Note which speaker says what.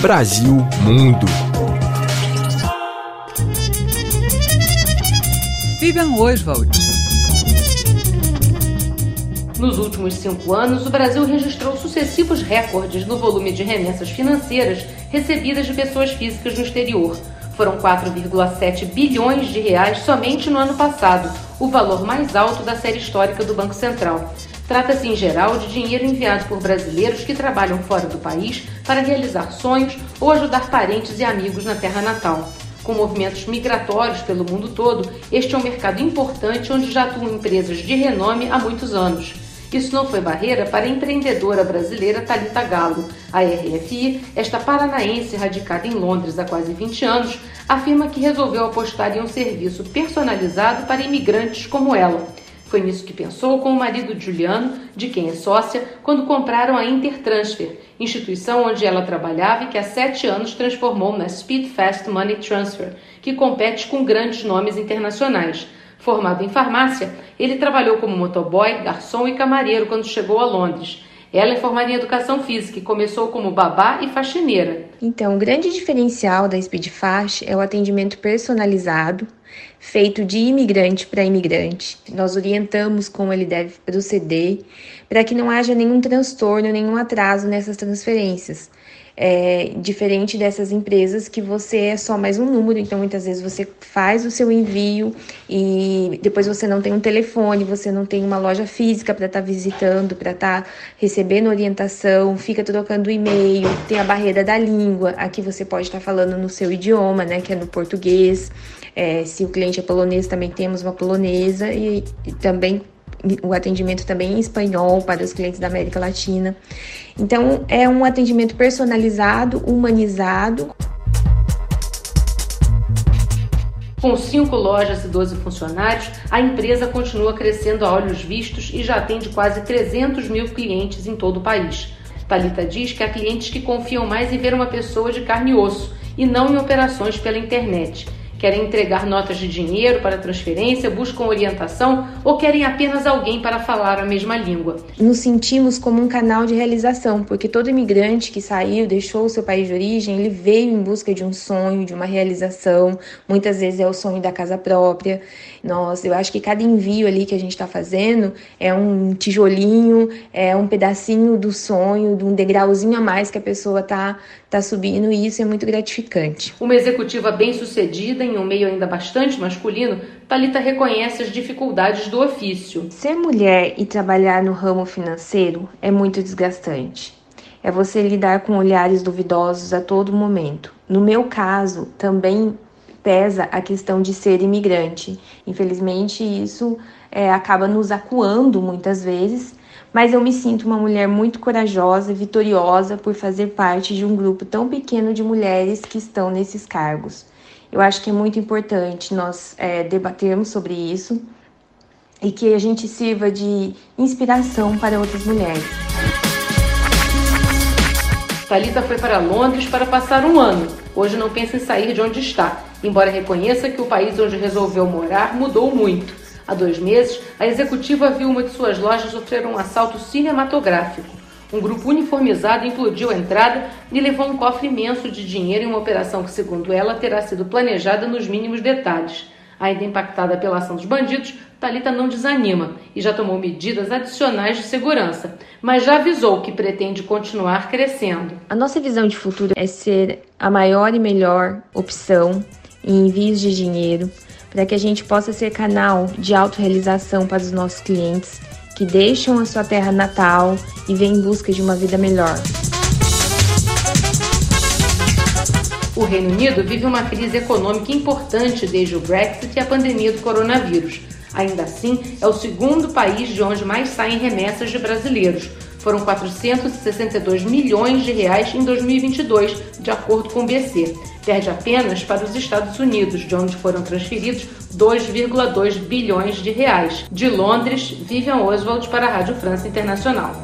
Speaker 1: Brasil Mundo.
Speaker 2: Vivian Oswald.
Speaker 3: Nos últimos cinco anos, o Brasil registrou sucessivos recordes no volume de remessas financeiras recebidas de pessoas físicas no exterior. Foram 4,7 bilhões de reais somente no ano passado, o valor mais alto da série histórica do Banco Central. Trata-se, em geral, de dinheiro enviado por brasileiros que trabalham fora do país para realizar sonhos ou ajudar parentes e amigos na terra natal. Com movimentos migratórios pelo mundo todo, este é um mercado importante onde já atuam empresas de renome há muitos anos. Isso não foi barreira para a empreendedora brasileira Talita Galo. A RFI, esta paranaense radicada em Londres há quase 20 anos, afirma que resolveu apostar em um serviço personalizado para imigrantes como ela. Foi nisso que pensou com o marido Juliano, de quem é sócia, quando compraram a Intertransfer, instituição onde ela trabalhava e que há sete anos transformou na Speed Fast Money Transfer, que compete com grandes nomes internacionais. Formado em farmácia, ele trabalhou como motoboy, garçom e camareiro quando chegou a Londres. Ela é formada em educação física e começou como babá e faxineira.
Speaker 4: Então, o grande diferencial da Speed Fast é o atendimento personalizado, feito de imigrante para imigrante. Nós orientamos como ele deve proceder para que não haja nenhum transtorno, nenhum atraso nessas transferências. É, diferente dessas empresas que você é só mais um número, então muitas vezes você faz o seu envio e depois você não tem um telefone, você não tem uma loja física para estar tá visitando, para estar tá recebendo orientação, fica trocando e-mail, tem a barreira da língua, aqui você pode estar tá falando no seu idioma, né, que é no português. É, se o cliente é polonês, também temos uma polonesa e, e também o atendimento também em espanhol para os clientes da América Latina. Então, é um atendimento personalizado, humanizado.
Speaker 3: Com cinco lojas e 12 funcionários, a empresa continua crescendo a olhos vistos e já atende quase 300 mil clientes em todo o país. Talita diz que há clientes que confiam mais em ver uma pessoa de carne e osso e não em operações pela internet querem entregar notas de dinheiro para transferência, buscam orientação ou querem apenas alguém para falar a mesma língua.
Speaker 4: Nos sentimos como um canal de realização, porque todo imigrante que saiu, deixou o seu país de origem, ele veio em busca de um sonho, de uma realização. Muitas vezes é o sonho da casa própria. Nós, eu acho que cada envio ali que a gente está fazendo é um tijolinho, é um pedacinho do sonho, de um degrauzinho a mais que a pessoa está tá subindo e isso é muito gratificante.
Speaker 3: Uma executiva bem-sucedida em um meio ainda bastante masculino, Talita reconhece as dificuldades do ofício.
Speaker 4: Ser mulher e trabalhar no ramo financeiro é muito desgastante. É você lidar com olhares duvidosos a todo momento. No meu caso, também pesa a questão de ser imigrante. Infelizmente, isso é, acaba nos acuando muitas vezes, mas eu me sinto uma mulher muito corajosa e vitoriosa por fazer parte de um grupo tão pequeno de mulheres que estão nesses cargos. Eu acho que é muito importante nós é, debatermos sobre isso e que a gente sirva de inspiração para outras mulheres.
Speaker 3: Talita foi para Londres para passar um ano. Hoje não pensa em sair de onde está, embora reconheça que o país onde resolveu morar mudou muito. Há dois meses, a executiva viu uma de suas lojas sofrer um assalto cinematográfico. Um grupo uniformizado implodiu a entrada e levou um cofre imenso de dinheiro em uma operação que, segundo ela, terá sido planejada nos mínimos detalhes. Ainda impactada pela ação dos bandidos, Talita não desanima e já tomou medidas adicionais de segurança, mas já avisou que pretende continuar crescendo.
Speaker 4: A nossa visão de futuro é ser a maior e melhor opção em envios de dinheiro para que a gente possa ser canal de autorrealização para os nossos clientes que deixam a sua terra natal e vêm em busca de uma vida melhor.
Speaker 3: O Reino Unido vive uma crise econômica importante desde o Brexit e a pandemia do coronavírus. Ainda assim, é o segundo país de onde mais saem remessas de brasileiros. Foram 462 milhões de reais em 2022, de acordo com o BC. Perde apenas para os Estados Unidos, de onde foram transferidos 2,2 bilhões de reais. De Londres, Vivian Oswald para a Rádio França Internacional.